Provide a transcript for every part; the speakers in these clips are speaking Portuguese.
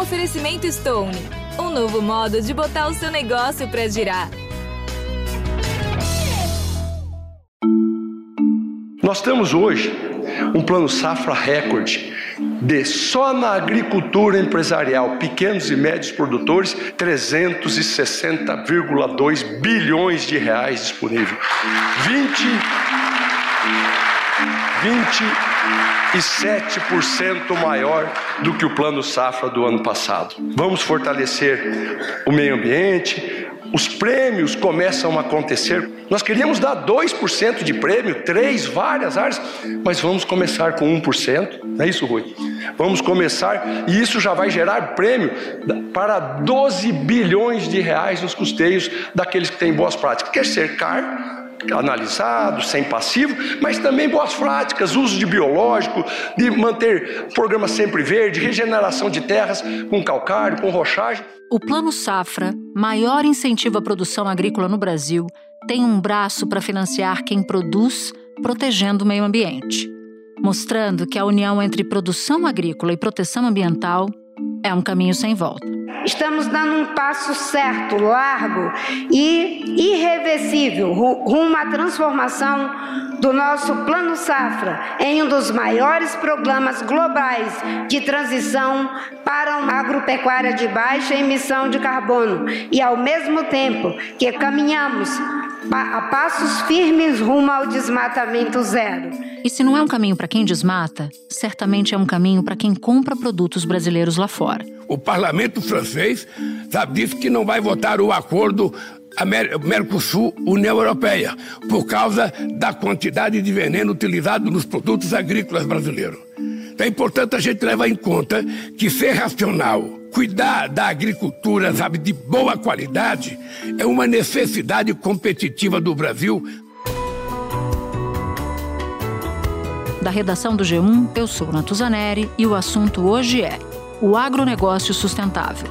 Oferecimento Stone. Um novo modo de botar o seu negócio para girar. Nós temos hoje um plano safra recorde de só na agricultura empresarial, pequenos e médios produtores, 360,2 bilhões de reais disponível. 20 27% maior do que o plano safra do ano passado. Vamos fortalecer o meio ambiente, os prêmios começam a acontecer. Nós queríamos dar 2% de prêmio, três, várias áreas, mas vamos começar com 1%. Não é isso, Rui? Vamos começar, e isso já vai gerar prêmio para 12 bilhões de reais nos custeios daqueles que têm boas práticas. Quer cercar analisado, sem passivo, mas também boas práticas, uso de biológico, de manter programa sempre verde, regeneração de terras com calcário, com rochagem. O Plano Safra, maior incentivo à produção agrícola no Brasil, tem um braço para financiar quem produz, protegendo o meio ambiente, mostrando que a união entre produção agrícola e proteção ambiental é um caminho sem volta. Estamos dando um passo certo, largo e irreversível rumo à transformação do nosso Plano Safra em um dos maiores programas globais de transição para uma agropecuária de baixa emissão de carbono e, ao mesmo tempo que caminhamos a passos firmes rumo ao desmatamento zero. E se não é um caminho para quem desmata, certamente é um caminho para quem compra produtos brasileiros lá fora. O parlamento francês sabe disso que não vai votar o acordo Mercosul-União Europeia, por causa da quantidade de veneno utilizado nos produtos agrícolas brasileiros. Então é importante a gente levar em conta que ser racional, cuidar da agricultura, sabe, de boa qualidade, é uma necessidade competitiva do Brasil. Da redação do G1, eu sou Natuzaneri e o assunto hoje é o agronegócio sustentável.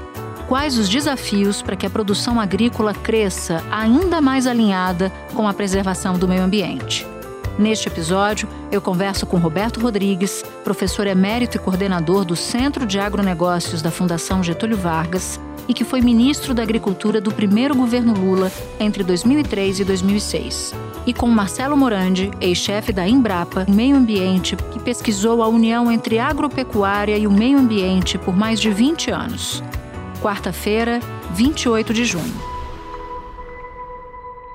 Quais os desafios para que a produção agrícola cresça ainda mais alinhada com a preservação do meio ambiente? Neste episódio, eu converso com Roberto Rodrigues, professor emérito e coordenador do Centro de Agronegócios da Fundação Getúlio Vargas e que foi ministro da Agricultura do primeiro governo Lula entre 2003 e 2006. E com Marcelo Morandi, ex-chefe da Embrapa Meio Ambiente, que pesquisou a união entre agropecuária e o meio ambiente por mais de 20 anos. Quarta-feira, 28 de junho.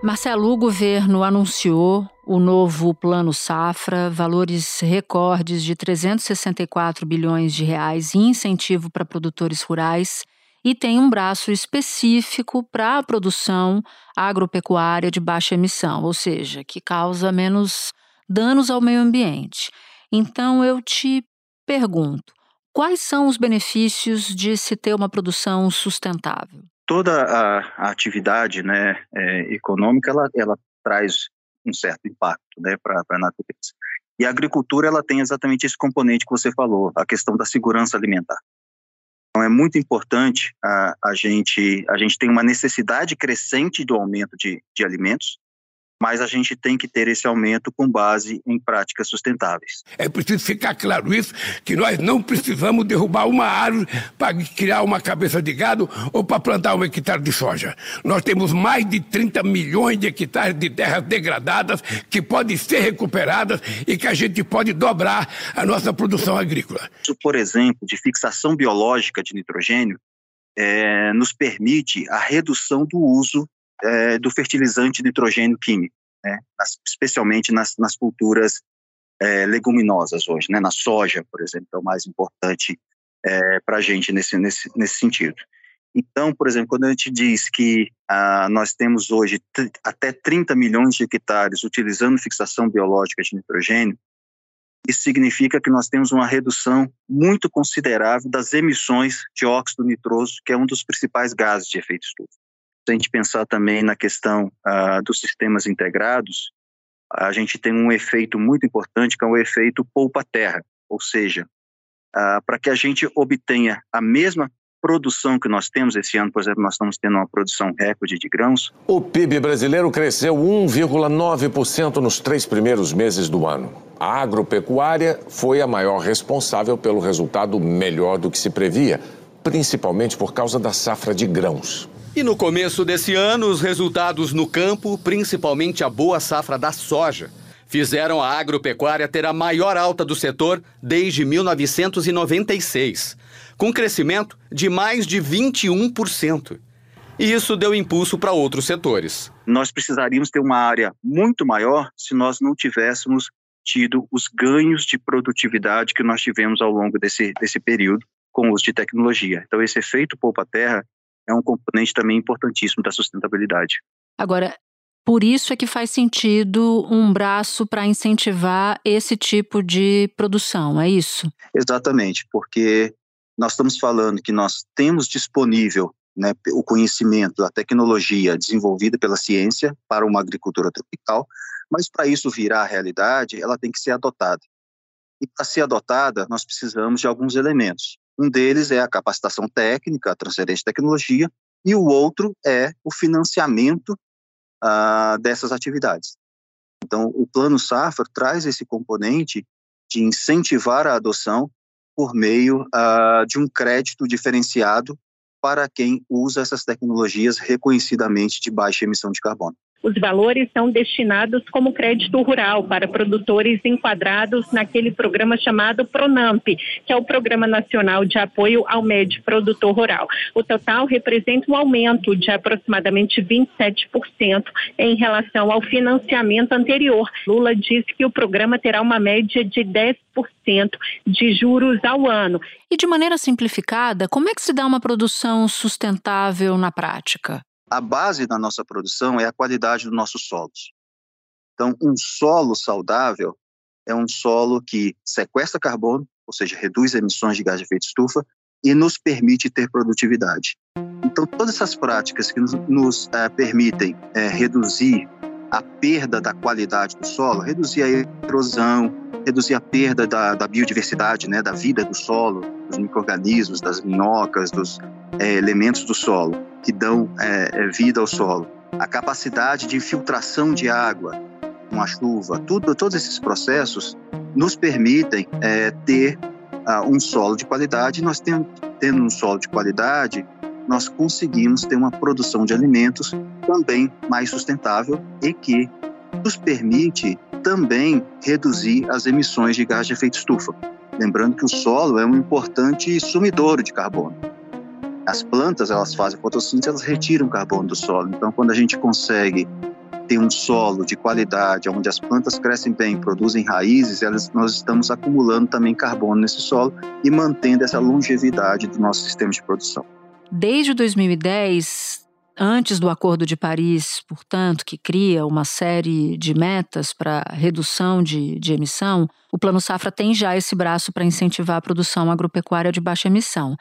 Marcelo, o governo anunciou o novo Plano Safra, valores recordes de 364 bilhões de reais em incentivo para produtores rurais e tem um braço específico para a produção agropecuária de baixa emissão, ou seja, que causa menos danos ao meio ambiente. Então eu te pergunto, quais são os benefícios de se ter uma produção sustentável? toda a, atividade né, é, econômica ela, ela traz um certo impacto né, para a natureza. E a agricultura ela tem exatamente esse componente que você falou, a questão da segurança alimentar. Então é muito importante a, a gente a gente tem uma necessidade crescente do aumento de, de alimentos mas a gente tem que ter esse aumento com base em práticas sustentáveis. É preciso ficar claro isso, que nós não precisamos derrubar uma árvore para criar uma cabeça de gado ou para plantar um hectare de soja. Nós temos mais de 30 milhões de hectares de terras degradadas que podem ser recuperadas e que a gente pode dobrar a nossa produção agrícola. Isso, por exemplo, de fixação biológica de nitrogênio, é, nos permite a redução do uso é, do fertilizante nitrogênio químico, né? Nas, especialmente nas, nas culturas é, leguminosas hoje, né? na soja, por exemplo, é o mais importante é, para a gente nesse, nesse, nesse sentido. Então, por exemplo, quando a gente diz que ah, nós temos hoje até 30 milhões de hectares utilizando fixação biológica de nitrogênio, isso significa que nós temos uma redução muito considerável das emissões de óxido nitroso, que é um dos principais gases de efeito estufa a gente pensar também na questão uh, dos sistemas integrados, a gente tem um efeito muito importante, que é o efeito poupa-terra, ou seja, uh, para que a gente obtenha a mesma produção que nós temos esse ano, por exemplo, nós estamos tendo uma produção recorde de grãos. O PIB brasileiro cresceu 1,9% nos três primeiros meses do ano. A agropecuária foi a maior responsável pelo resultado melhor do que se previa principalmente por causa da safra de grãos. E no começo desse ano, os resultados no campo, principalmente a boa safra da soja, fizeram a agropecuária ter a maior alta do setor desde 1996, com crescimento de mais de 21%. E isso deu impulso para outros setores. Nós precisaríamos ter uma área muito maior se nós não tivéssemos tido os ganhos de produtividade que nós tivemos ao longo desse, desse período com o uso de tecnologia. Então, esse efeito poupa-terra é um componente também importantíssimo da sustentabilidade. Agora, por isso é que faz sentido um braço para incentivar esse tipo de produção, é isso? Exatamente, porque nós estamos falando que nós temos disponível né, o conhecimento, a tecnologia desenvolvida pela ciência para uma agricultura tropical, mas para isso virar realidade, ela tem que ser adotada. E para ser adotada, nós precisamos de alguns elementos. Um deles é a capacitação técnica, a transferência de tecnologia, e o outro é o financiamento ah, dessas atividades. Então, o Plano Safra traz esse componente de incentivar a adoção por meio ah, de um crédito diferenciado para quem usa essas tecnologias reconhecidamente de baixa emissão de carbono. Os valores são destinados como crédito rural para produtores enquadrados naquele programa chamado PRONAMP, que é o Programa Nacional de Apoio ao Médio Produtor Rural. O total representa um aumento de aproximadamente 27% em relação ao financiamento anterior. Lula disse que o programa terá uma média de 10% de juros ao ano. E de maneira simplificada, como é que se dá uma produção sustentável na prática? A base da nossa produção é a qualidade dos nossos solos. Então, um solo saudável é um solo que sequestra carbono, ou seja, reduz emissões de gás de efeito estufa e nos permite ter produtividade. Então, todas essas práticas que nos, nos é, permitem é, reduzir a perda da qualidade do solo, reduzir a erosão, reduzir a perda da, da biodiversidade, né, da vida do solo, dos microrganismos, das minhocas, dos é, elementos do solo que dão é, é, vida ao solo, a capacidade de infiltração de água com a chuva, tudo, todos esses processos nos permitem é, ter uh, um solo de qualidade. Nós tendo um solo de qualidade, nós conseguimos ter uma produção de alimentos também mais sustentável e que nos permite também reduzir as emissões de gás de efeito estufa. Lembrando que o solo é um importante sumidouro de carbono. As plantas, elas fazem fotossíntese, elas retiram carbono do solo. Então, quando a gente consegue ter um solo de qualidade, onde as plantas crescem bem, produzem raízes, elas, nós estamos acumulando também carbono nesse solo e mantendo essa longevidade do nosso sistema de produção. Desde 2010, antes do Acordo de Paris, portanto, que cria uma série de metas para redução de, de emissão, o Plano Safra tem já esse braço para incentivar a produção agropecuária de baixa emissão.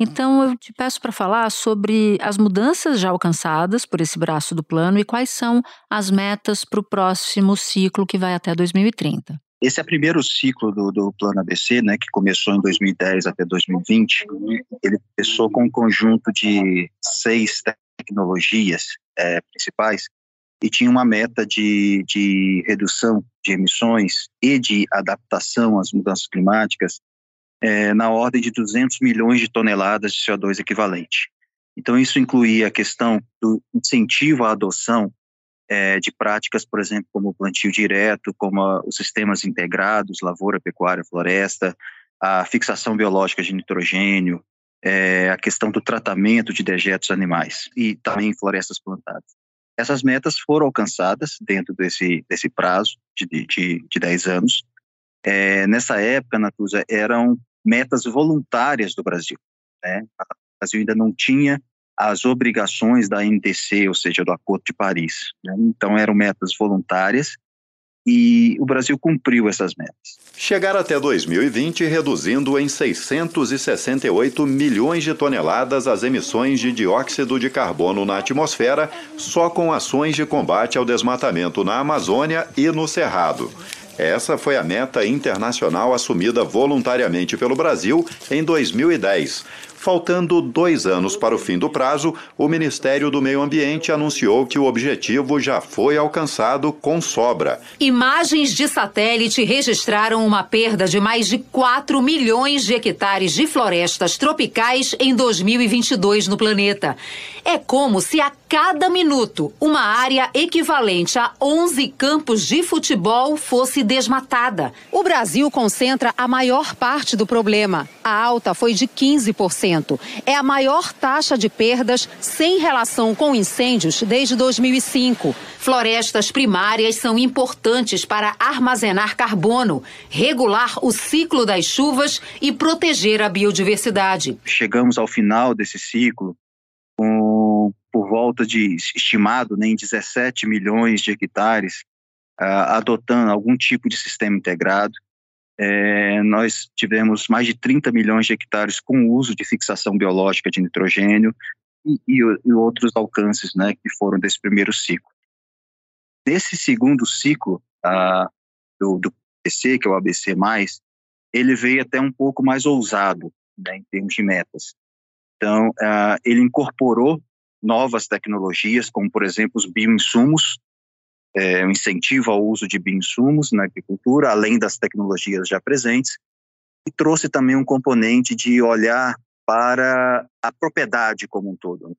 Então, eu te peço para falar sobre as mudanças já alcançadas por esse braço do plano e quais são as metas para o próximo ciclo que vai até 2030. Esse é o primeiro ciclo do, do Plano ABC, né, que começou em 2010 até 2020. Ele começou com um conjunto de seis tecnologias é, principais e tinha uma meta de, de redução de emissões e de adaptação às mudanças climáticas é, na ordem de 200 milhões de toneladas de CO2 equivalente. Então, isso incluía a questão do incentivo à adoção é, de práticas, por exemplo, como o plantio direto, como a, os sistemas integrados, lavoura, pecuária, floresta, a fixação biológica de nitrogênio, é, a questão do tratamento de dejetos animais e também florestas plantadas. Essas metas foram alcançadas dentro desse, desse prazo de, de, de 10 anos. É, nessa época, Natuza, eram metas voluntárias do Brasil. Né? O Brasil ainda não tinha as obrigações da NDC, ou seja, do Acordo de Paris. Né? Então, eram metas voluntárias e o Brasil cumpriu essas metas. Chegar até 2020 reduzindo em 668 milhões de toneladas as emissões de dióxido de carbono na atmosfera, só com ações de combate ao desmatamento na Amazônia e no Cerrado. Essa foi a meta internacional assumida voluntariamente pelo Brasil em 2010. Faltando dois anos para o fim do prazo, o Ministério do Meio Ambiente anunciou que o objetivo já foi alcançado com sobra. Imagens de satélite registraram uma perda de mais de 4 milhões de hectares de florestas tropicais em 2022 no planeta. É como se a cada minuto uma área equivalente a 11 campos de futebol fosse desmatada. O Brasil concentra a maior parte do problema. A alta foi de 15%. É a maior taxa de perdas sem relação com incêndios desde 2005. Florestas primárias são importantes para armazenar carbono, regular o ciclo das chuvas e proteger a biodiversidade. Chegamos ao final desse ciclo com por volta de estimado né, em 17 milhões de hectares, uh, adotando algum tipo de sistema integrado. É, nós tivemos mais de 30 milhões de hectares com uso de fixação biológica de nitrogênio e, e, e outros alcances né, que foram desse primeiro ciclo. Nesse segundo ciclo do, do PC, que é o ABC+, ele veio até um pouco mais ousado né, em termos de metas. Então, ele incorporou novas tecnologias, como, por exemplo, os bioinsumos, é, um incentivo ao uso de bioinsumos na agricultura, além das tecnologias já presentes, e trouxe também um componente de olhar para a propriedade como um todo, o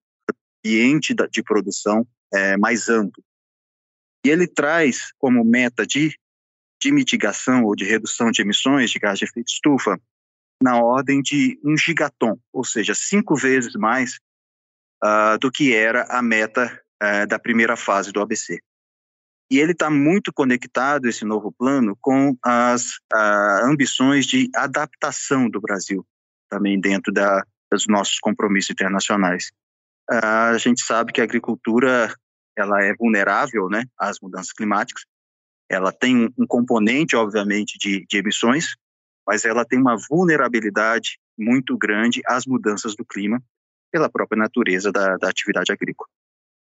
ambiente de produção é, mais amplo. E ele traz como meta de, de mitigação ou de redução de emissões de gás de efeito estufa na ordem de um gigaton, ou seja, cinco vezes mais uh, do que era a meta uh, da primeira fase do ABC. E ele está muito conectado, esse novo plano, com as uh, ambições de adaptação do Brasil, também dentro da, dos nossos compromissos internacionais. a gente sabe que a agricultura ela é vulnerável né, às mudanças climáticas, ela tem um, um componente, obviamente, de, de emissões, mas ela tem uma vulnerabilidade muito grande às mudanças do clima pela própria natureza da, da atividade agrícola.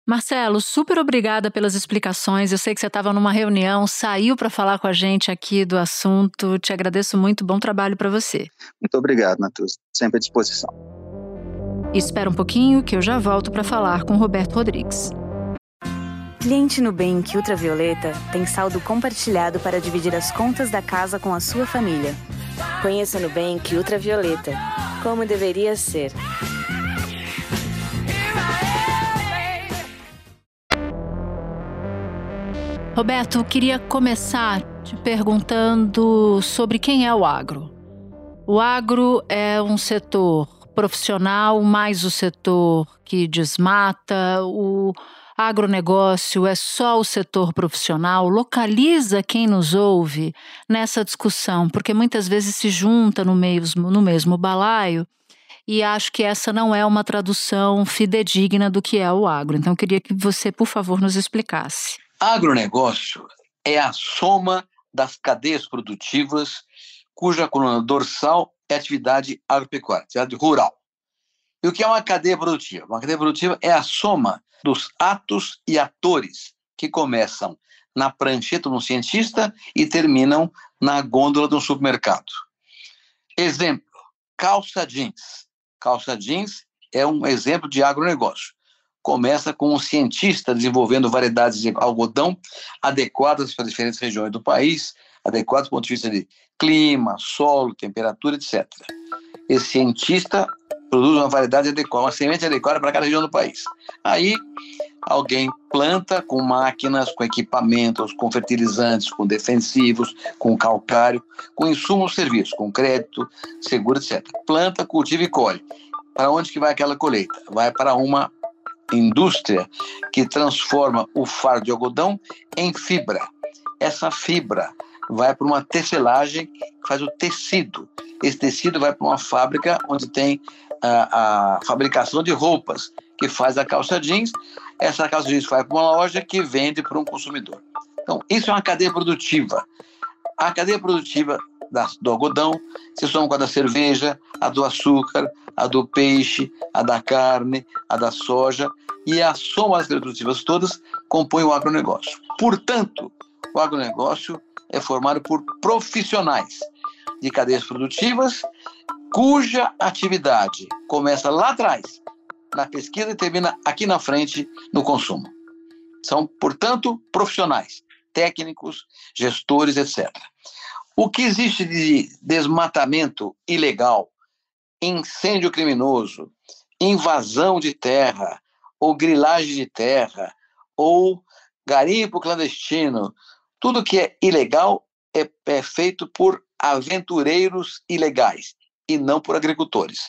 Marcelo, super obrigada pelas explicações. Eu sei que você estava numa reunião, saiu para falar com a gente aqui do assunto. Te agradeço muito. Bom trabalho para você. Muito obrigado, Natus. Sempre à disposição. Espera um pouquinho que eu já volto para falar com Roberto Rodrigues. Cliente Nubank Ultravioleta tem saldo compartilhado para dividir as contas da casa com a sua família. Conheça Nubank Ultravioleta. Como deveria ser. Roberto, queria começar te perguntando sobre quem é o agro. O agro é um setor profissional, mais o setor que desmata, o agronegócio é só o setor profissional? Localiza quem nos ouve nessa discussão, porque muitas vezes se junta no mesmo, no mesmo balaio e acho que essa não é uma tradução fidedigna do que é o agro. Então, eu queria que você, por favor, nos explicasse. Agronegócio é a soma das cadeias produtivas cuja coluna dorsal é atividade agropecuária, atividade rural. E o que é uma cadeia produtiva? Uma cadeia produtiva é a soma dos atos e atores que começam na prancheta de um cientista e terminam na gôndola de um supermercado. Exemplo: calça jeans. Calça jeans é um exemplo de agronegócio começa com um cientista desenvolvendo variedades de algodão adequadas para diferentes regiões do país, adequadas do ponto de vista de clima, solo, temperatura, etc. Esse cientista produz uma variedade adequada, uma semente adequada para cada região do país. Aí, alguém planta com máquinas, com equipamentos, com fertilizantes, com defensivos, com calcário, com insumos serviços, com crédito, seguro, etc. Planta, cultiva e colhe. Para onde que vai aquela colheita? Vai para uma indústria que transforma o fardo de algodão em fibra. Essa fibra vai para uma tecelagem que faz o tecido. Esse tecido vai para uma fábrica onde tem a, a, fabricação de roupas, que faz a calça jeans. Essa calça jeans vai para uma loja que vende para um consumidor. Então, isso é uma cadeia produtiva. A cadeia produtiva da, do algodão se soma com a da cerveja, a do açúcar, a do peixe, a da carne, a da soja, e a soma das produtivas todas compõe o agronegócio. Portanto, o agronegócio é formado por profissionais de cadeias produtivas cuja atividade começa lá atrás, na pesquisa e termina aqui na frente no consumo. São, portanto, profissionais, técnicos, gestores, etc. O que existe de desmatamento ilegal, incêndio criminoso, invasão de terra, ou grilagem de terra, ou garimpo clandestino, tudo que é ilegal é, é feito por aventureiros ilegais e não por agricultores.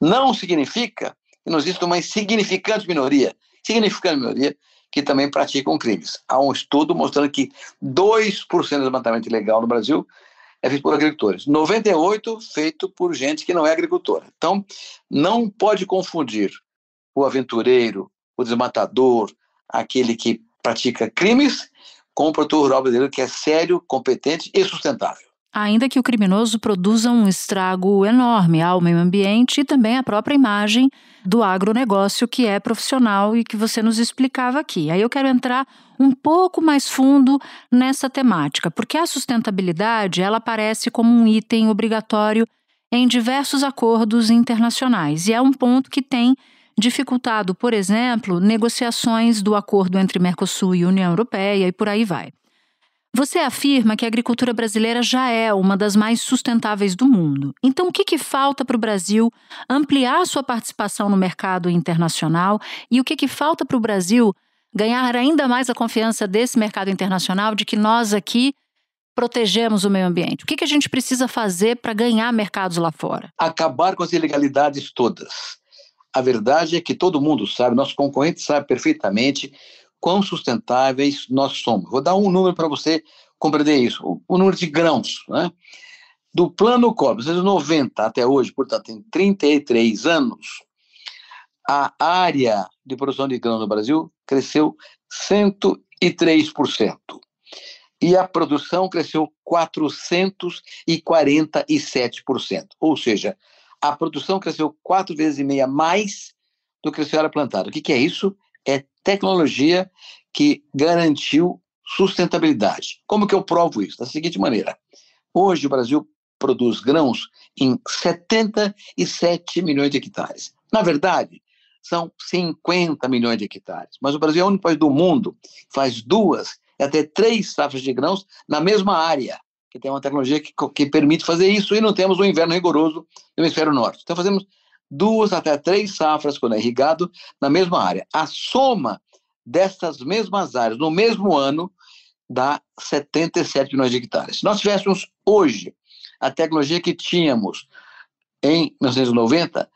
Não significa que não existe uma insignificante minoria, significante minoria, que também praticam crimes. Há um estudo mostrando que 2% do desmatamento ilegal no Brasil é feito por agricultores. 98% feito por gente que não é agricultora. Então, não pode confundir o aventureiro, o desmatador, aquele que pratica crimes, com o produtor rural brasileiro que é sério, competente e sustentável ainda que o criminoso produza um estrago enorme ao meio ambiente e também à própria imagem do agronegócio que é profissional e que você nos explicava aqui. Aí eu quero entrar um pouco mais fundo nessa temática, porque a sustentabilidade ela aparece como um item obrigatório em diversos acordos internacionais e é um ponto que tem dificultado, por exemplo, negociações do acordo entre Mercosul e União Europeia e por aí vai. Você afirma que a agricultura brasileira já é uma das mais sustentáveis do mundo. Então, o que, que falta para o Brasil ampliar sua participação no mercado internacional e o que, que falta para o Brasil ganhar ainda mais a confiança desse mercado internacional de que nós aqui protegemos o meio ambiente? O que, que a gente precisa fazer para ganhar mercados lá fora? Acabar com as ilegalidades todas. A verdade é que todo mundo sabe, nosso concorrente sabe perfeitamente quão sustentáveis nós somos. Vou dar um número para você compreender isso. O, número de grãos, né? Do plano COB, de 90 até hoje, portanto, em 33 anos, a área de produção de grãos no Brasil cresceu 103%. E a produção cresceu 447%. Ou seja, a produção cresceu quatro vezes e meia mais do que a área plantada. O que, que é isso? É tecnologia que garantiu sustentabilidade. Como que eu provo isso? Da seguinte maneira: hoje o Brasil produz grãos em 77 milhões de hectares. Na verdade, são 50 milhões de hectares. Mas o Brasil é o único país do mundo que faz duas e até três safras de grãos na mesma área, que tem uma tecnologia que, que permite fazer isso e não temos um inverno rigoroso no hemisfério norte. Então fazemos duas até três safras, quando é irrigado, na mesma área. A soma dessas mesmas áreas no mesmo ano dá 77 milhões de hectares. Se nós tivéssemos hoje a tecnologia que tínhamos em 1990,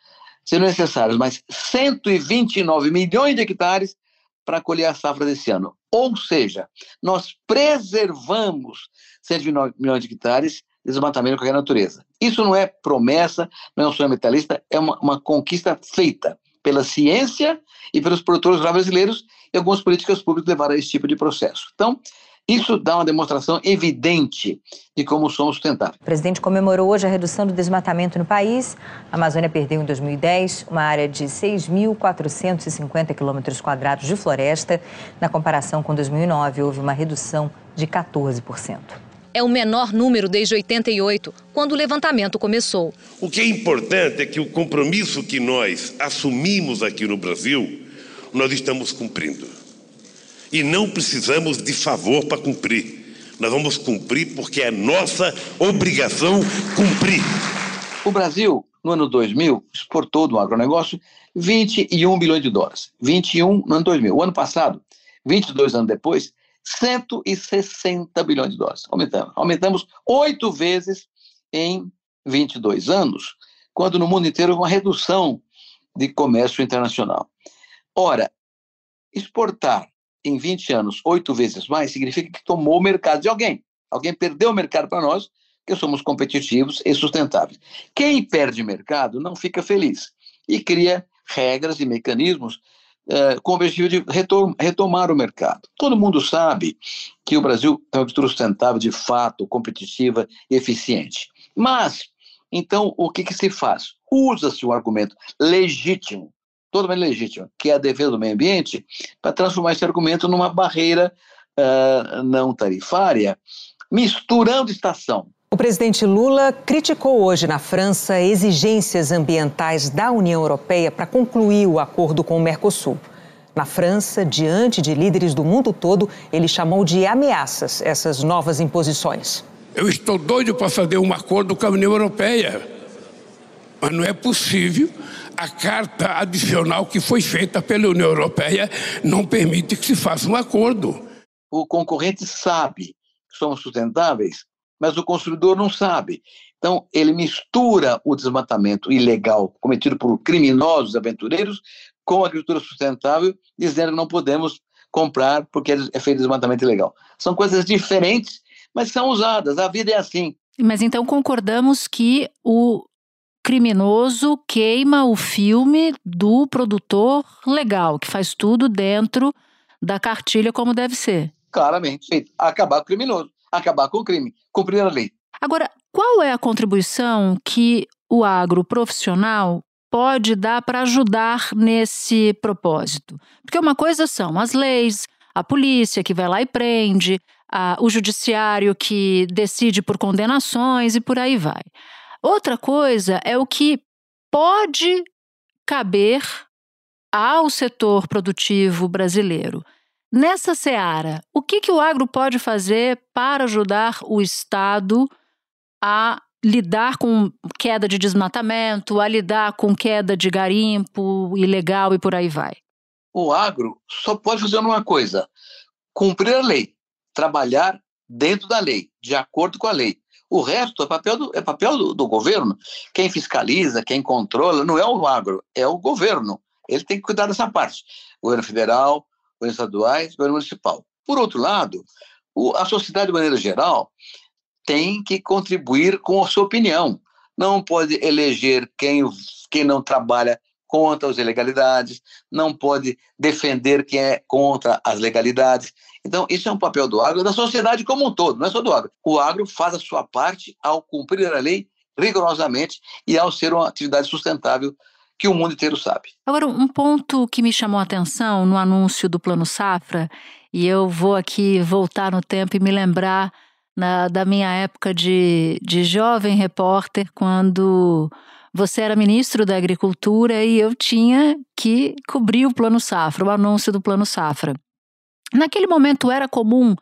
seriam necessários mais 129 milhões de hectares para colher a safra desse ano. Ou seja, nós preservamos 129 milhões de hectares desmatamento de qualquer natureza. Isso não é promessa, não é um sonho metalista, é uma, uma conquista feita pela ciência e pelos produtores brasileiros e algumas políticas públicas levaram a esse tipo de processo. Então, isso dá uma demonstração evidente de como somos sustentáveis. O presidente comemorou hoje a redução do desmatamento no país. A Amazônia perdeu em 2010 uma área de 6.450 quilômetros quadrados de floresta. Na comparação com 2009, houve uma redução de 14% é o menor número desde 88, quando o levantamento começou. O que é importante é que o compromisso que nós assumimos aqui no Brasil, nós estamos cumprindo. E não precisamos de favor para cumprir. Nós vamos cumprir porque é nossa obrigação cumprir. O Brasil, no ano 2000, exportou do agronegócio 21 bilhões de dólares. 21 no ano 2000. O ano passado, 22 anos depois, 160 bilhões de dólares. Aumentamos. Aumentamos oito vezes em 22 anos, quando no mundo inteiro houve uma redução de comércio internacional. Ora, exportar em 20 anos oito vezes mais significa que tomou o mercado de alguém. Alguém perdeu o mercado para nós, porque somos competitivos e sustentáveis. Quem perde mercado não fica feliz e cria regras e mecanismos é, com o objetivo de retomar o mercado. Todo mundo sabe que o Brasil é uma agricultura sustentável de fato, competitiva e eficiente. Mas, então, o que, que se faz? Usa-se um argumento legítimo, totalmente legítimo, que é a defesa do meio ambiente, para transformar esse argumento numa barreira uh, não tarifária, misturando estação. O presidente Lula criticou hoje na França exigências ambientais da União Europeia para concluir o acordo com o Mercosul. Na França, diante de líderes do mundo todo, ele chamou de ameaças essas novas imposições. Eu estou doido para fazer um acordo com a União Europeia, mas não é possível. A carta adicional que foi feita pela União Europeia não permite que se faça um acordo. O concorrente sabe que somos sustentáveis mas o consumidor não sabe. Então, ele mistura o desmatamento ilegal cometido por criminosos aventureiros com a agricultura sustentável, dizendo que não podemos comprar porque é feito desmatamento ilegal. São coisas diferentes, mas são usadas. A vida é assim. Mas então concordamos que o criminoso queima o filme do produtor legal, que faz tudo dentro da cartilha como deve ser. Claramente, acabar com o criminoso acabar com o crime, cumprir a lei. Agora, qual é a contribuição que o agro profissional pode dar para ajudar nesse propósito? Porque uma coisa são as leis, a polícia que vai lá e prende, a, o judiciário que decide por condenações e por aí vai. Outra coisa é o que pode caber ao setor produtivo brasileiro. Nessa seara, o que, que o agro pode fazer para ajudar o Estado a lidar com queda de desmatamento, a lidar com queda de garimpo ilegal e por aí vai? O agro só pode fazer uma coisa: cumprir a lei, trabalhar dentro da lei, de acordo com a lei. O resto é papel do, é papel do, do governo. Quem fiscaliza, quem controla, não é o agro, é o governo. Ele tem que cuidar dessa parte. O governo federal, governos estaduais, governo municipal. Por outro lado, a sociedade, de maneira geral, tem que contribuir com a sua opinião. Não pode eleger quem, quem não trabalha contra as ilegalidades, não pode defender quem é contra as legalidades. Então, isso é um papel do agro, da sociedade como um todo, não é só do agro. O agro faz a sua parte ao cumprir a lei rigorosamente e ao ser uma atividade sustentável que o mundo inteiro sabe. Agora, um ponto que me chamou a atenção no anúncio do Plano Safra, e eu vou aqui voltar no tempo e me lembrar na, da minha época de, de jovem repórter, quando você era ministro da Agricultura e eu tinha que cobrir o Plano Safra, o anúncio do Plano Safra. Naquele momento era comum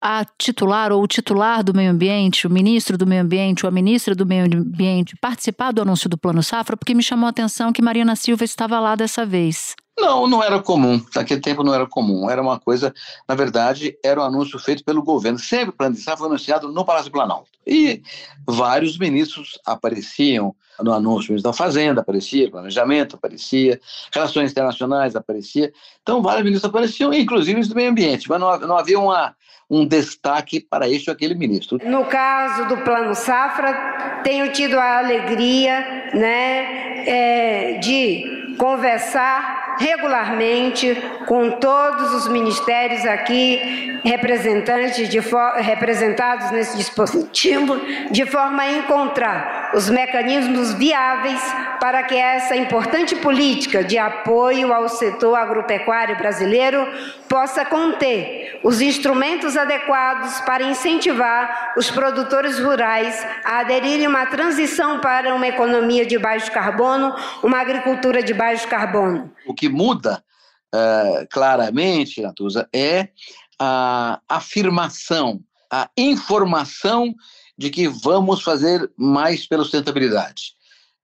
a titular ou o titular do meio ambiente, o ministro do meio ambiente ou a ministra do meio ambiente participar do anúncio do Plano Safra, porque me chamou a atenção que Mariana Silva estava lá dessa vez. Não, não era comum. Naquele tempo não era comum. Era uma coisa, na verdade, era um anúncio feito pelo governo. Sempre o plano de safra foi anunciado no Palácio Planalto. E vários ministros apareciam no anúncio. O ministro da Fazenda aparecia, Planejamento aparecia, Relações Internacionais aparecia. Então, vários ministros apareciam, inclusive os do meio ambiente. Mas não, não havia uma, um destaque para este ou aquele ministro. No caso do Plano Safra, tenho tido a alegria né, é, de conversar regularmente com todos os ministérios aqui representantes de representados nesse dispositivo, de forma a encontrar os mecanismos viáveis para que essa importante política de apoio ao setor agropecuário brasileiro possa conter os instrumentos adequados para incentivar os produtores rurais a aderirem a uma transição para uma economia de baixo carbono, uma agricultura de baixo carbono. O que muda uh, claramente, Natuza, é a afirmação, a informação de que vamos fazer mais pela sustentabilidade.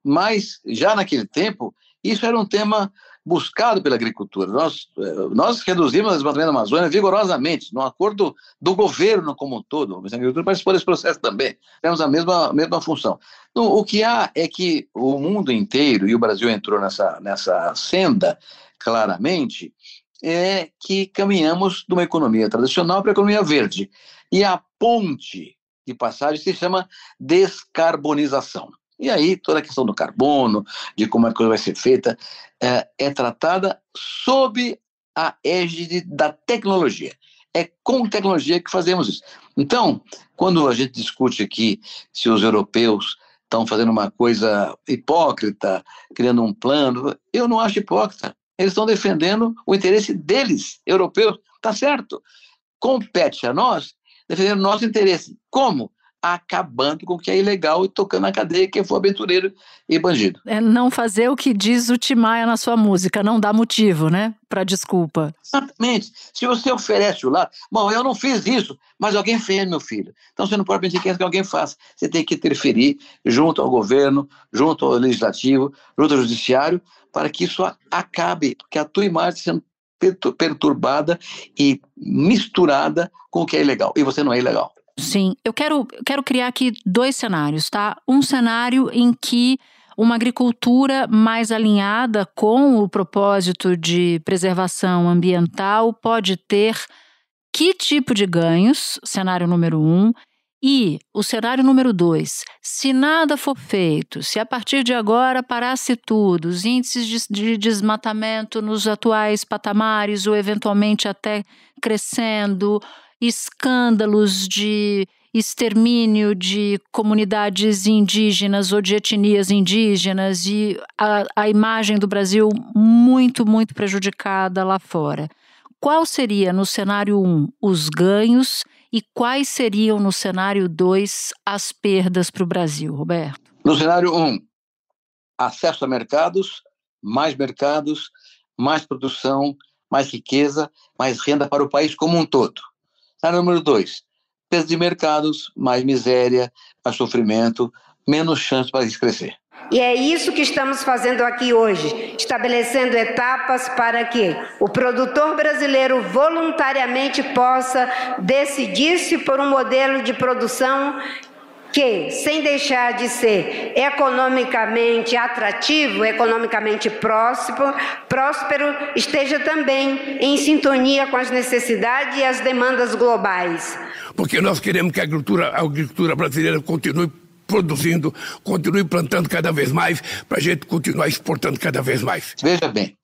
Mas, já naquele tempo, isso era um tema buscado pela agricultura. Nós, eh, nós reduzimos o desmatamento da Amazônia vigorosamente, no acordo do governo como um todo. A agricultura participou desse processo também. Temos a mesma, mesma função. Então, o que há é que o mundo inteiro, e o Brasil entrou nessa, nessa senda claramente, é que caminhamos de uma economia tradicional para a economia verde. E a ponte de passagem se chama descarbonização. E aí toda a questão do carbono, de como a coisa vai ser feita, é, é tratada sob a égide da tecnologia. É com tecnologia que fazemos isso. Então, quando a gente discute aqui se os europeus estão fazendo uma coisa hipócrita, criando um plano, eu não acho hipócrita. Eles estão defendendo o interesse deles, europeus. Tá certo. Compete a nós defender o nosso interesse. Como? acabando com o que é ilegal e tocando na cadeia quem for aventureiro e bandido. É não fazer o que diz o Timaya na sua música, não dá motivo, né, para desculpa. Exatamente. Se você oferece o lado, bom, eu não fiz isso, mas alguém fez, meu filho. Então você não pode pedir que alguém faça. Você tem que interferir junto ao governo, junto ao legislativo, junto ao judiciário, para que isso acabe, porque a tua imagem sendo perturbada e misturada com o que é ilegal. E você não é ilegal. Sim, eu quero, quero criar aqui dois cenários, tá? Um cenário em que uma agricultura mais alinhada com o propósito de preservação ambiental pode ter que tipo de ganhos? Cenário número um. E o cenário número dois: se nada for feito, se a partir de agora parasse tudo, os índices de, de desmatamento nos atuais patamares ou eventualmente até crescendo, escândalos de extermínio de comunidades indígenas ou de etnias indígenas e a, a imagem do Brasil muito, muito prejudicada lá fora. Qual seria no cenário 1 um, os ganhos e quais seriam no cenário 2 as perdas para o Brasil, Roberto? No cenário 1, um, acesso a mercados, mais mercados, mais produção, mais riqueza, mais renda para o país como um todo. Cenário número 2, perda de mercados, mais miséria, mais sofrimento, menos chance para isso crescer. E é isso que estamos fazendo aqui hoje, estabelecendo etapas para que o produtor brasileiro voluntariamente possa decidir-se por um modelo de produção que, sem deixar de ser economicamente atrativo, economicamente próspero, esteja também em sintonia com as necessidades e as demandas globais. Porque nós queremos que a agricultura, a agricultura brasileira continue produzindo, continue plantando cada vez mais, para a gente continuar exportando cada vez mais. Veja bem,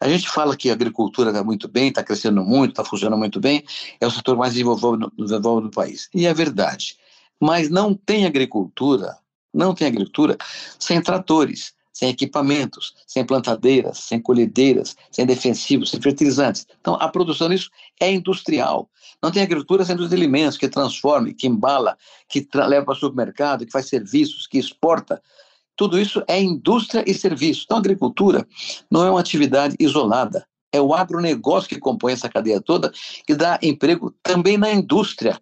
a gente fala que a agricultura está muito bem, está crescendo muito, está funcionando muito bem, é o setor mais desenvolvido no país. E é verdade. Mas não tem agricultura, não tem agricultura sem tratores, sem equipamentos, sem plantadeiras, sem colhedeiras, sem defensivos, sem fertilizantes. Então, a produção disso é industrial. Não tem agricultura sem os alimentos, que transforma, que embala, que leva para o supermercado, que faz serviços, que exporta. Tudo isso é indústria e serviço. Então, a agricultura não é uma atividade isolada. É o agronegócio que compõe essa cadeia toda, que dá emprego também na indústria,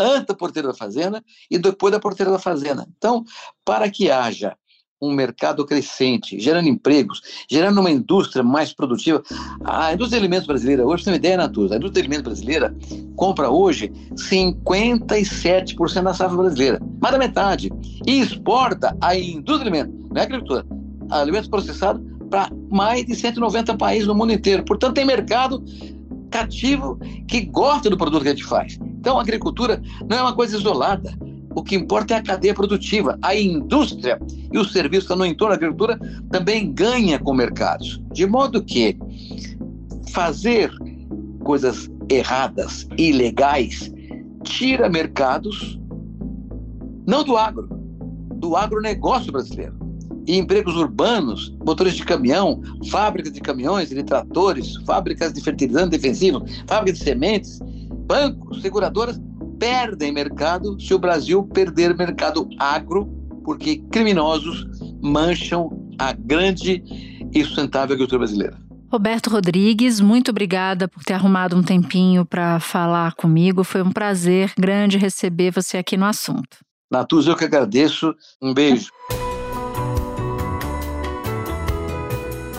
antes da porteira da fazenda e depois da porteira da fazenda. Então, para que haja um mercado crescente, gerando empregos, gerando uma indústria mais produtiva. A indústria de alimentos brasileira, hoje, você tem uma ideia, Natus, a indústria de alimentos brasileira compra hoje 57% da safra brasileira, mais da metade, e exporta a indústria de alimentos, não é agricultura, alimentos processados para mais de 190 países no mundo inteiro. Portanto, tem mercado cativo que gosta do produto que a gente faz. Então, a agricultura não é uma coisa isolada o que importa é a cadeia produtiva. A indústria e o serviço no entorno da agricultura também ganha com mercados. De modo que fazer coisas erradas, ilegais, tira mercados, não do agro, do agronegócio brasileiro. E empregos urbanos, motores de caminhão, fábricas de caminhões de tratores, fábricas de fertilizantes defensivos, fábricas de sementes, bancos, seguradoras, perdem mercado se o Brasil perder mercado agro, porque criminosos mancham a grande e sustentável agricultura brasileira. Roberto Rodrigues, muito obrigada por ter arrumado um tempinho para falar comigo. Foi um prazer grande receber você aqui no assunto. Natuz, eu que agradeço. Um beijo.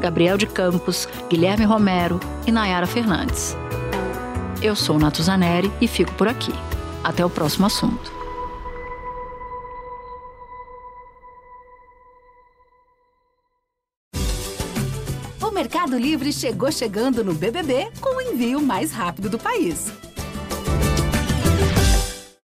Gabriel de Campos, Guilherme Romero e Nayara Fernandes. Eu sou Nato Zaneri e fico por aqui. Até o próximo assunto. O Mercado Livre chegou chegando no BBB com o envio mais rápido do país.